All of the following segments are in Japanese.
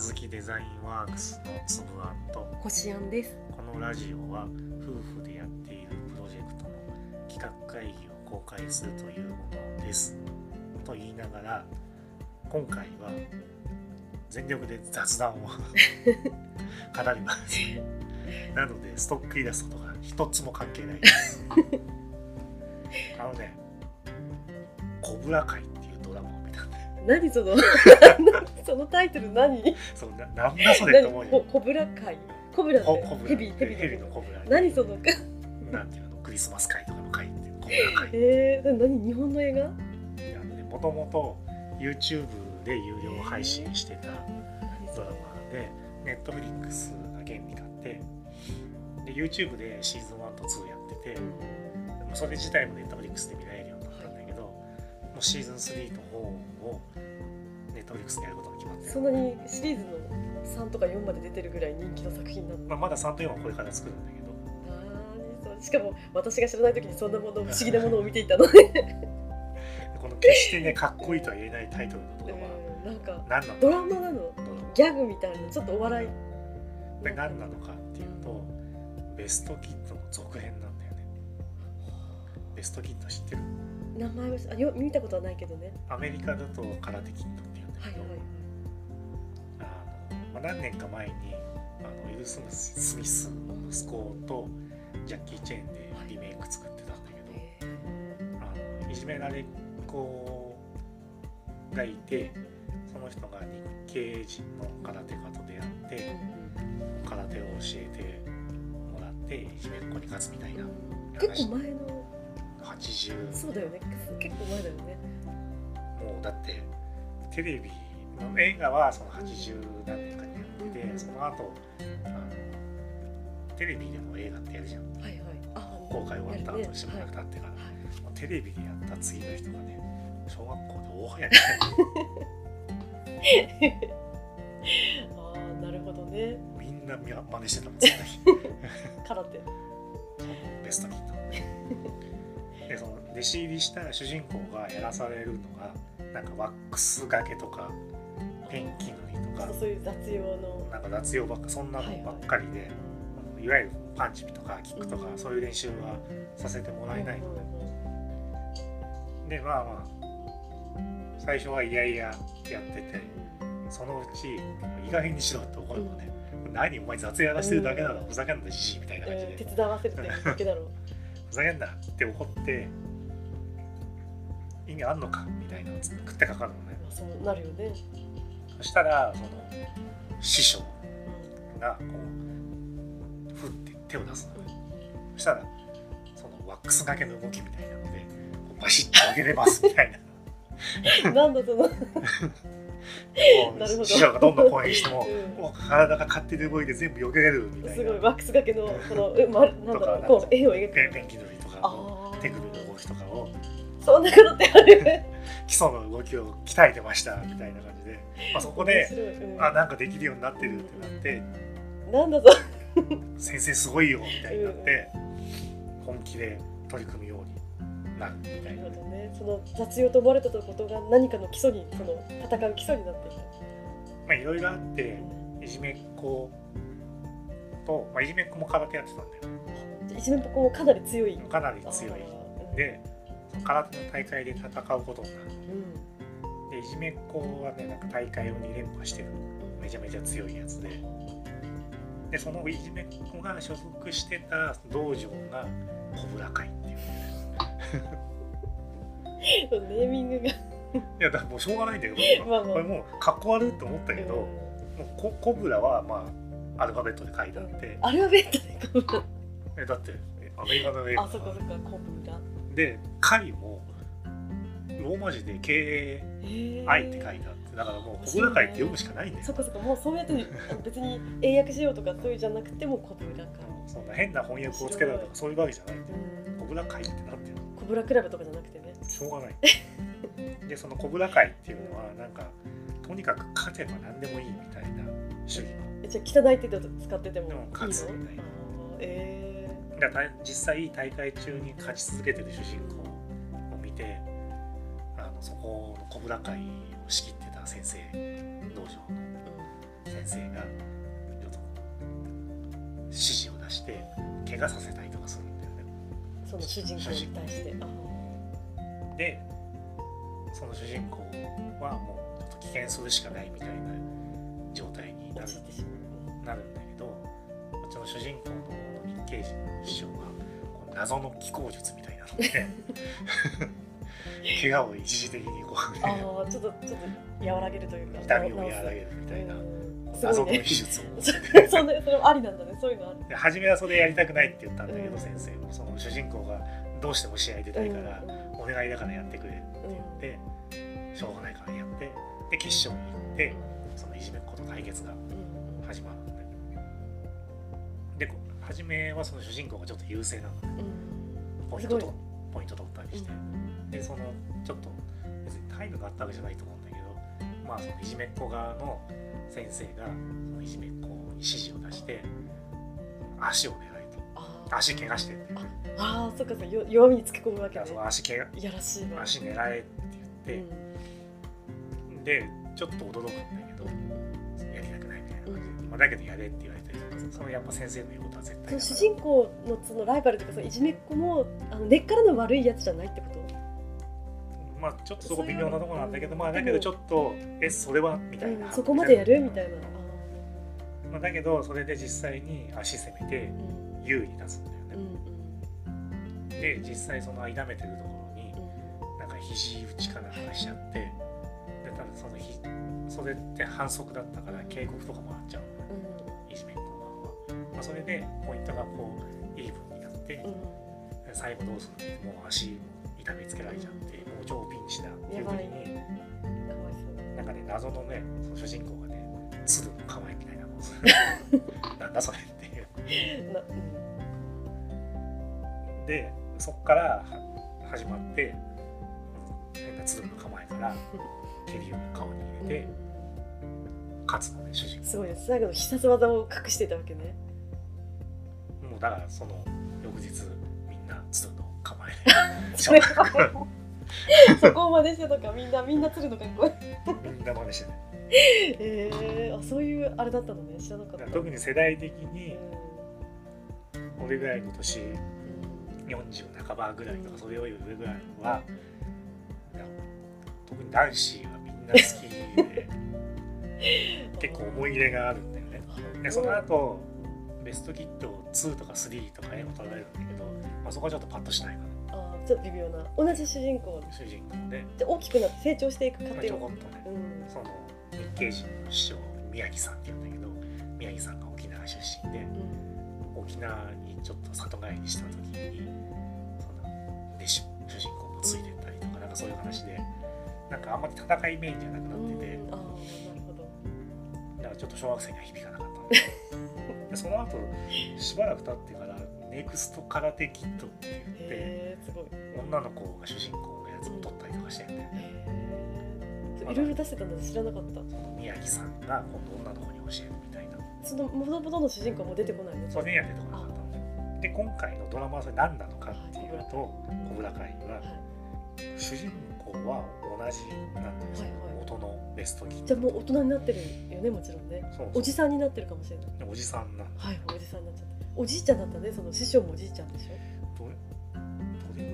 ずきデザインワークスのつぶあんとこしあんです。このラジオは夫婦でやっているプロジェクトの企画会議を公開するというものです。と言いながら今回は全力で雑談を 語ります。なのでストックイラストとか一つも関係ないです。あのね「コブラ会」って何その そのタイトル何？そうななんだそれと思うココブラ会。コブラってココブラ。ヘビヘビヘビのコブラ何その？なんていうの？クリスマス会とかの？会っていう。コブラ会。えー、何？日本の映画？いやあのねもともと YouTube で有料配信してたドラマで Netflix が原理があってで YouTube でシーズン1と2やっててそれ自体も Netflix で見られるようになったんだけどもうシーズン3と4を Netflix でやることが決まってる。そんなにシリーズの三とか四まで出てるぐらい人気の作品なの？まあ、まだ3と4はこれから作るんだけど。しかも私が知らない時にそんなもの不思議なものを見ていたの。で、でこの決してねかっこいいとは言えないタイトルのドラうん、なんかマ何なのドラマなの？ギャグみたいなちょっとお笑い。で何なのかっていうとベストキッドの続編なんだよね。ベストキッド知ってる？名前はあよ見たことはないけどね。アメリカだと空手キッドっていうんだけど、はいはいはい。あのまあ、何年か前にあのウィル・スミススミスの息子とジャッキー・チェーンでリメイク作ってたんだけど、えあのいじめられっ子がいてその人が日系人の空手家と出会ってー空手を教えてもらっていじめっ子に勝つみたいな結構前の80そうだよね。結構前だよね。もうだってテレビの映画はその80何年かにやってて、うん。その後あのテレビでも映画ってやるじゃん。はいはい。あ公開終わった後しばらく経はってから、いはいテレビでやった次の人がね小学校で大流行りああなるほどね。みんなみ真似してたもん絶対 空手。ベストキットでその弟子入りした主人公がやらされるのがなんかワックスがけとかペンキ塗りとかそういう雑用の。なんか雑用ばっかそんなのばっかりで、いわゆるパンチとかキックとか、うん。そういう練習はさせてもらえないので、でまあまあ最初はいやいややっててそのうち意外にしろって怒るのね、何お前雑やらしてるだけなの、うんふざけんなじじいみたいな感じで、手伝わせる だけだろ。うふざけんなって怒って意味あんのかみたいなの食ってかかるのね。まあそうなるよね。そしたらその師匠がこうふって手を出すのね。そしたらそのワックスがけの動きみたいなのでバシッと上げれますみたいな。う んなんだその 師匠がど。ん。どん公演してもうんもう体が勝手に動いて全部避けれるみたいな。すごいワックスがけの このえまなんだろうこう絵を描く。ペンキ塗りとかああ手首の動きとかを。そんなことってある。基礎の動きを鍛えてましたみたいな感じで、まあ、そこでうん。あなんかできるようになってるってなって。なんだぞ。先生すごいよみたいになって本気で取り組むようになるみたいな。なるほどね。その雑用と思われたことが何かの基礎にその戦う基礎になっていたまあいろいろあっていじめっ子と、まあ、いじめっ子も空手やってたんだよ。いじめっ子もかなり強い。かなり強い。で空手の大会で戦うことになる。うん。でいじめっ子はねなんか大会を2連覇してる。めちゃめちゃ強いやつで。でそのいじめっ子が所属してた道場がコブラ会っていう。うんネーミングが。いやだからもうしょうがないんだけど まあまあ。これもうかっこ悪いと思ったけど、もうココブラはまあアルファベットで書いてあって。アルファベットでコブえだってえアメリカの映画ラあそこそこコブラ。で会もローマ字で KAI って書いてあってだからもうコブラ会って読むしかないんだよ。そこそこもうそうやって別に英訳しようとかそういうじゃなくてもコブラか。そんな変な翻訳をつけたりとかそういうわけじゃないんだよ。うん。コブラ会ってなってるブラクラブとかじゃなくてね。しょうがない。でそのコブラ会っていうのはなんかとにかく勝てば何でもいいみたいな主義えじゃあ汚い手で使っててもいいの？勝つみたいな。あーえだから実際大会中に勝ち続けてる主人公を見てあのそこのコブラ会を仕切ってた先生道場の。先先生がちょっと指示を出して怪我させたりとかするんだよねその主人公に対して。あでその主人公はもうちょっと危険するしかないみたいな状態になる。なるんだけどこっちの主人公の日系人の師匠がこう謎の気候術みたいなので 怪我を一時的にこう、うね、ああちょっとちょっと和らげるというか痛みを和らげるみたいな。うんす謎ごいね。術を持そってて。そんなそれもありなんだね。そういうのある。で初めはそれやりたくないって言ったんだけど、うん先生も。その主人公がどうしても試合出たいから、お願いだからやってくれって言って、しょうがないからやってで決勝に行ってそのいじめっ子と対決がうん始まるんだよ。でこ初めはその主人公がちょっと優勢なのうん。ポイントとポイント取ったりして、でそのちょっと別に態度があったわけじゃないと思うんだけどまあそのいじめっ子側の先生がそのいじめっ子に指示を出して足を狙えと。足怪我してって。あーそっかそっか。よ弱みにつけ込むわけね。その足怪我。いやらしいわ。足狙えって言って、でちょっと驚くんだけどやりたくないみたいな感じで、まあ、だけどやれって言われてそのやっぱ先生の言うことは絶対主人公のそのライバルとかそのいじめっ子もあの根っからの悪いやつじゃないってことまあちょっとそこ微妙なところなんだけどまあだけどちょっとえそれは？みたいな、うん。そこまでやる？みたいな。まあ、だけどそれで実際に足攻めてうん。優位に立つんだようんね、で実際その痛めてるところになんか肘打ちかなんかしちゃってでただそのひそれって反則だったから警告とかもらっちゃう。のいじめっ子側は、ま。あ、それでポイントがこうイーブンになって、うん。うん最後どうする？ってもう足痛めつけられちゃってもう超ピンチだっていう時にやばい。かわいそうなんかね謎のねその主人公がね鶴の構えみたいなのをする。なんだそれっていう。なでそっからは始まって変な鶴の構えから蹴りを顔にうん入れて勝つのね主人すごいです。最後の必殺技を隠していたわけね。公もうだからその翌日みんな鶴の構えそれは そこを真似してとかみんなみんな鶴の格好みんな真似してねえー、あそういうあれだったのね。知らなかった。特に世代的うにん。俺ぐらいの年うん。40半ばぐらいとかそれより上ぐらいは特に男子はみんな好きで 結構思い入れがあるんだよね。でその後ベストキット2とか3とか絵も撮られるんだけど、まあ、そこはちょっとパッとしないかあーちょっと微妙な。同じ主人公。な主人公で、で大きくなって成長していく過まあ、程をちょこっとねうん。その日系人の師匠宮城さんって言うんだけど宮城さんが沖縄出身でうん。沖縄にちょっと里帰りした時にそので主主人公もついてったりとかなんかそういう話でなんかあんまり戦いメインじゃなくなってて。うん。ああなるほど。だからちょっと小学生には響かなかった その後しばらく経ってからネクスト空手キットって言ってへえすごい女の子が主人公のやつを撮ったりとかしてるんだよね。いろいろ出してたんだ知らなかった。宮城さんが今度女の子に教えるみたいな。そのもともとの主人公はもう出てこないの？それには出てこなかったで今回のドラマはそれ何なのかっていうと小倉会ははい。主人公は同じなんではいはい。元のベストキッじゃあもう大人になってるよねもちろんね。おじさんになってるかもしれない。でおじさんなはいおじさんになっちゃった。おじいちゃんだったねその師匠もおじいちゃんでしょ？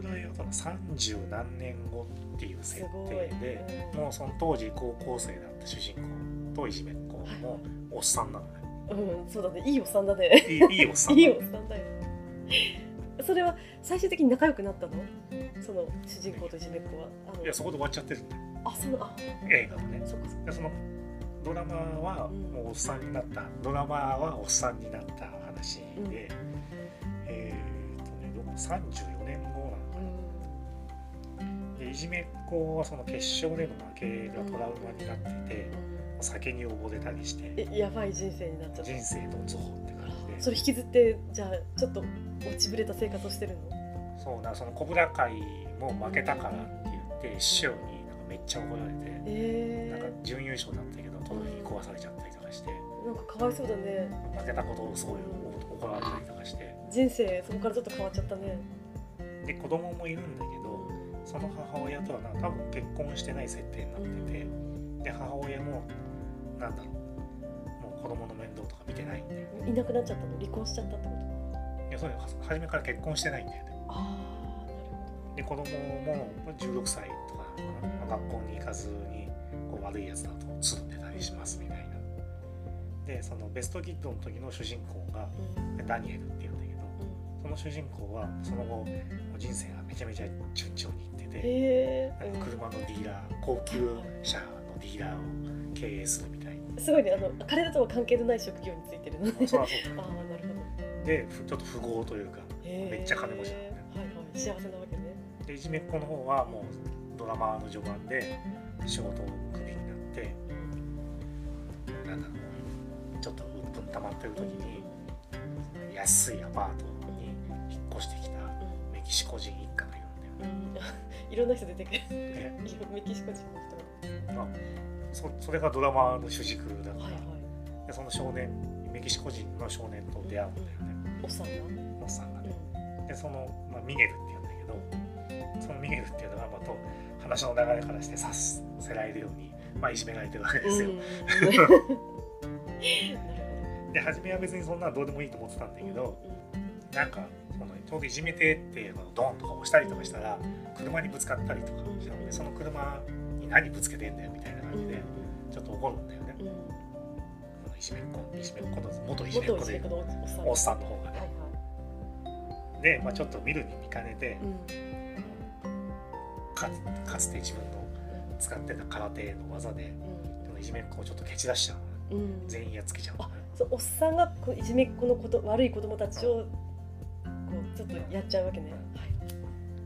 ぐらいやったの30何年後っていう設定でうん。もうその当時高校生だった主人公といじめっ子もおっさんなのね。うんそうだね。いいおっさんだね。いいいいおっさんいないのおっさんだよそれは最終的に仲良くなったの？その主人公といじめっ子はいやそこで終わっちゃってるんだよ。あそうあ。映画はね。そっかそっか。でそのドラマはうんもうおっさんになった、ドラマはおっさんになった話で、うん34年後なのうんでいじめっ子はその決勝での負けがトラウマになってて、うん酒に溺れたりしてえやばい人生になっちゃった。人生どん底って感じで。それ引きずってじゃあちょっと落ちぶれた生活をしてるの？そうなその小倉会も負けたからって言って師匠になんかめっちゃ怒られて、えなんかー、準優勝だったけどトロフィー壊されちゃったりとかしてなんかかわいそうだね。負けたことをすごい怒られたりとかして。人生そこからちょっと変わっちゃったね。で子供もいるんだけどその母親とはな多分結婚してない設定になっててで母親もなんだろう。もう子供の面倒とか見てないんで。いなくなっちゃったの？離婚しちゃったってこと？いやそういう初めから結婚してないんだよね。ああなるで子供も16歳とかまあ学校に行かずにこう悪いやつだとつるんでたりしますみたいなでそのベストキッドの時の主人公がダニエルっていうんだけどその主人公はその後人生がめちゃめちゃ順調にいっててへえなんか車のディーラー高級車のディーラーを経営するみたいな。すごいね。あの彼らとは関係のない職業についてるのね。まあそりゃそうだ。ああなるほど。でふちょっと富豪というかめっちゃ金持ちなんだよはいはい。幸せなわけね。でいじめっ子の方はもうドラマーの序盤で仕事をクビになって溜まってる時に安いアパートに引っ越してきたメキシコ人一家がいるんだよね。うん。いろんな人出てくる。で メキシコ人の人。がそそれがドラマの主軸だから、はいはい。でその少年メキシコ人の少年と出会うんだよね。おっさんがおっさんがうねん。でその、まあ、ミゲルっていうんだけどそのミゲルっていうのがまた話の流れからしてさせられるように、まあ、いじめられてるわけですよ、うん で初めは別にそんなのどうでもいいと思ってたんだほけど、なんかそのちょうどいじめてっていうのをドンとか押したりとかしたら車にぶつかったりとかしたのでその車に何ぶつけてんだよみたいな感じでちょっと怒るんだよね。いじめっ子いじめっ子の元いじめっ子でおっさんの方がはいねはで、まあ、ちょっと見るに見かねてかかつて自分の使ってた空手の技でそのいじめっ子をちょっと蹴散らしちゃう全員やっつけちゃうそうおっさんがこういじめっ子のこと悪い子供たちをこうちょっとやっちゃうわけね。はい。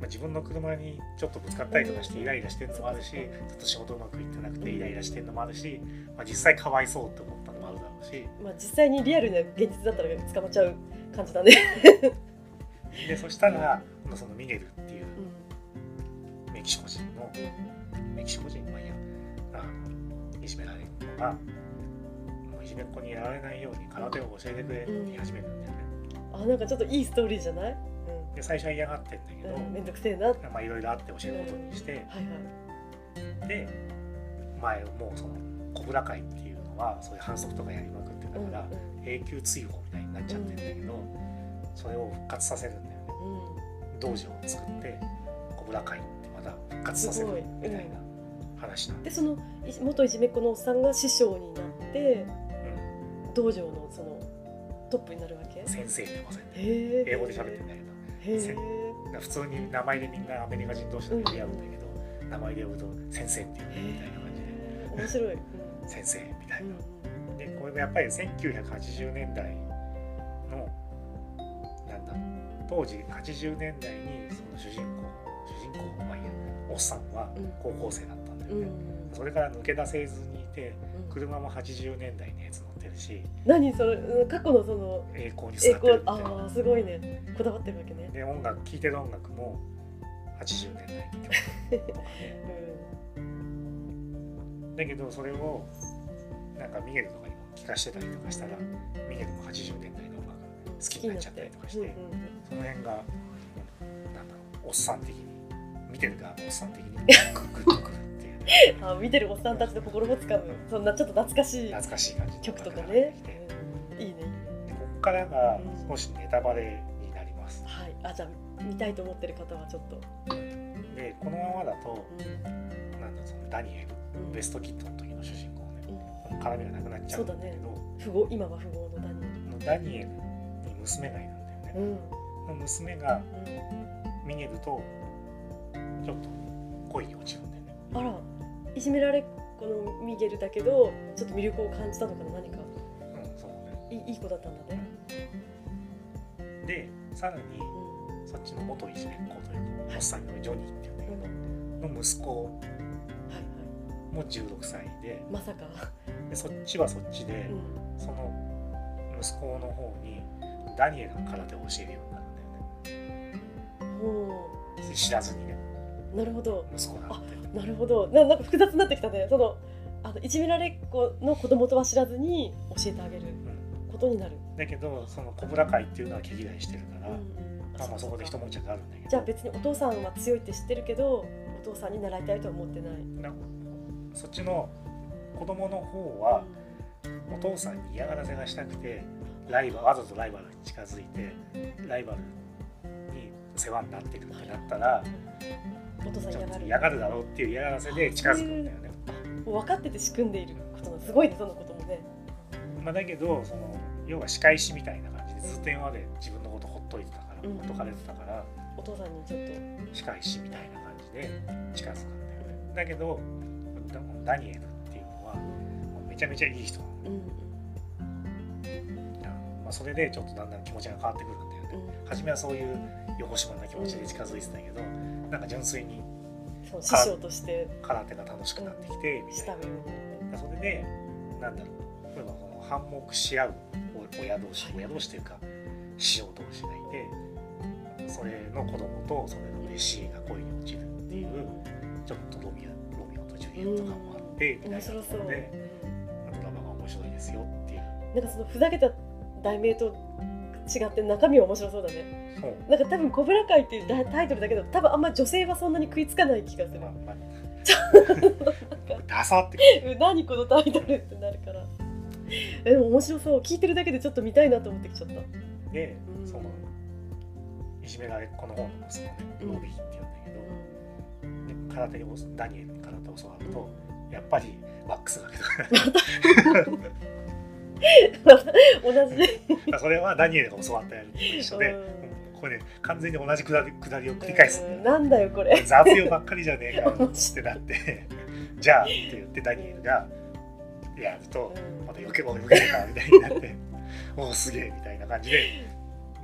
まあ、自分の車にちょっとぶつかったりとかしてイライラしてるのもあるしちょっと仕事うまくいってなくてイライラしてるのもあるし、まあ、実際かわいそうって思ったのもあるだろうしまあ実際にリアルな現実だったら捕まっちゃう感じだね。でそしたらそのミゲルっていううんメキシコ人のメキシコ人まあいいやあのいじめられるのがいじめっ子にやられないように空手を教えてくれ言い始めるんだよね。あなんかちょっといいストーリーじゃない？で最初は嫌がってんだけど、うん。めんどくせえな。はいまあいろいろあって教えることにして、はい。で前もうそのコブラ会っていうのはそういう反則とかやりまくってたうんから、永久追放みたいになっちゃってんだけど、それを復活させるんだよねうん道場を作ってコブラ会ってまた復活させるみたいな話なんででその元いじめっ子のおっさんが師匠になって道場のそのトップになるわけ？うん、先生ってことでへえ。英語で喋ってんだけど。普通に名前でみんなアメリカ人同士で呼び合うんだけど、名前で呼ぶと先生っていうみたいな感じで。面白い。うん。先生みたいな。うんでこれもやっぱり1980年代のなんだ当時80年代にその主人公主人公まあいいやおっさんはうん。高校生だったんだようんね、それから抜け出せずにいてうん。車も80年代のやつ乗ってるし何それうん過去のその栄光に栄座ってる光みたいなああすごいね。こだわってるわけね。で音楽聴いてる音楽も80年代とかね。だけどそれをなんかミゲルとかにも聴かしてたりとかしたらミゲルも80年代の音楽好きになっちゃったりとかしてうんうんその辺が、なんだろう、おっさん的に、見てる側のおっさん的に、グッとくるあ見てるおっさんたちの心もつかむそんなちょっと懐かしい懐かしい感じの曲とかね。いいね。でここからが少しネタバレになります。はい。あじゃあ見たいと思ってる方はちょっと、で、このままだと、うなんだそのダニエル、んうん。ベストキッドの時の主人公の絡みがなくなっちゃうんだけど、富豪今は富豪のダニエこのダニエルに娘がいるんだよね。の娘がミゲルとちょっと恋に落ちるんだよね。あらいじめられっ子のミゲルだけどちょっと魅力を感じたのかな何か。うん、そうね。いいいい子だったんだね、で、さらに、うんそっちの元いじめっ子というか、おっさんのジョニーっていうんだけうん。ど、の息子はいはい。も16歳でまさか、でそっちはそっちで、うん。その息子の方にダニエルの空手を教えるようになるんだよね。ほ知らずにね。うなるほど。息子だってなるほど。ななんか複雑になってきたね。そのあのいじめられっ子の子供とは知らずに教えてあげることになる、だけどそのコブラ会っていうのは毛嫌いしてるから、うんうん。まあ、まあそこで一悶着あるんだけど。じゃあ別にお父さんは強いって知ってるけどお父さんに習いたいとは思ってない、なそっちの子供の方はお父さんに嫌がらせがしたくてライバルわざとライバルに近づいてライバルに世話になってるってなったらお父さん嫌がる嫌がるだろうっていう嫌がらせで近づくんだよね。分かってて仕組んでいることがすごいねそのこともねまあ、だけどその要は仕返しみたいな感じでずっと今まで自分のことほっといてたから、うんほっとかれてたからお父さんにちょっと仕返しみたいな感じで近づくんだよね。だけどダダニエルっていうのはめちゃめちゃいい人なのうんまあ、それでちょっとだんだん気持ちが変わってくるんだよね。うん。初めはそういう横島な気持ちで近づいてたけど、なんか純粋にそう師匠として。空手が楽しくなってきてみたいな。それでなんだろう例えばこの反目し合う親同士親同士というか師匠同士がいてそれの子供とそれの弟子が恋に落ちるっていうちょっとロミオロミオとジュリエット感もあってみたいなところでドラマが面白いですよっていう。なんかそのふざけた題名と違って中身は面白そうだね。なんか多分「コブラ会」っていうタイトルだけど多分あんま女性はそんなに食いつかない気がする。ダサって。うん何このタイトルってなるから。えでも面白そう。聞いてるだけでちょっと見たいなと思ってきちゃった。で、うん。その。いじめられっ子の方の息子ねうん。ロビーって言うんだけど、で空手に教ダニエルに空手を教わると、やっぱりワックスがけとか 同じ。でそれはダニエルが教わったやるのと一緒で、うん。うん。これね完全に同じくだりくだりを繰り返す。んだようん。なんだよこれ。雑用ばっかりじゃねえか ってなって。じゃあって言ってダニエルがやるとうん。また余計も余計かみたいになって。おおすげえみたいな感じで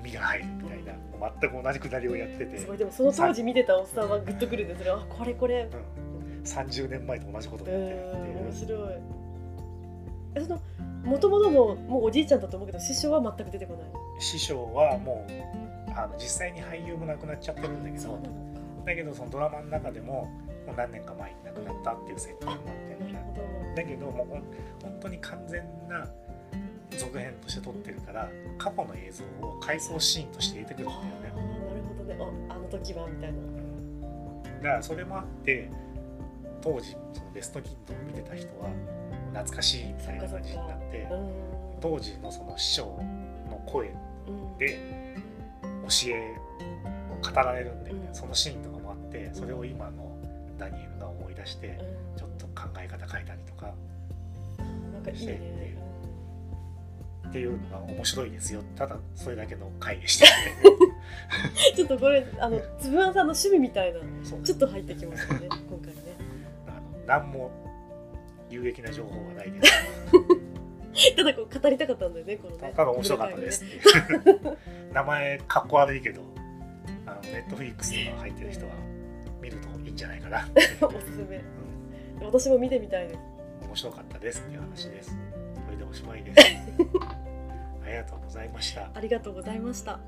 身が入るみたいな。全く同じくだりをやってて。すごいでもその当時見てたおっさんはグッとくるんですよ。あこれこれ。うん、30年前と同じことやってるっていうん面白い。えその元々のもうおじいちゃんだと思うけど師匠は全く出てこない。師匠はもうあの実際に俳優も亡くなっちゃってるんだけどだけどそのドラマの中でももう何年か前に亡くなったっていう設定になってるんだけどもう本当に完全な続編として撮ってるから過去の映像を回想シーンとして入れてくるんだよあーなるね、ほどね。ああの時はみたいな。うん、だからそれもあって当時そのベストキッドを見てた人は懐かしいみたいな感じになってうん。当時のその師匠の声うんで教えを語られるんで、うん。そのシーンとかもあってそれを今のダニエルが思い出してうん。ちょっと考え方変えたりとかなんかいいね。っていうのが面白いですよ。ただそれだけの回でした。う んちょっとこれあのつぶあんさんの趣味みたいなちょっと入ってきますよね今回ね。あの何も有益な情報はないです。ただこう語りたかったんだよねこのね。ただ面白かったです。っていう名前かっこ悪いけどあのネットフリックスとか入ってる人は見るといいんじゃないかな、おすすめ。うん。私も見てみたいです。面白かったですっていう話です。これでおしまいです。ありがとうございました。ありがとうございました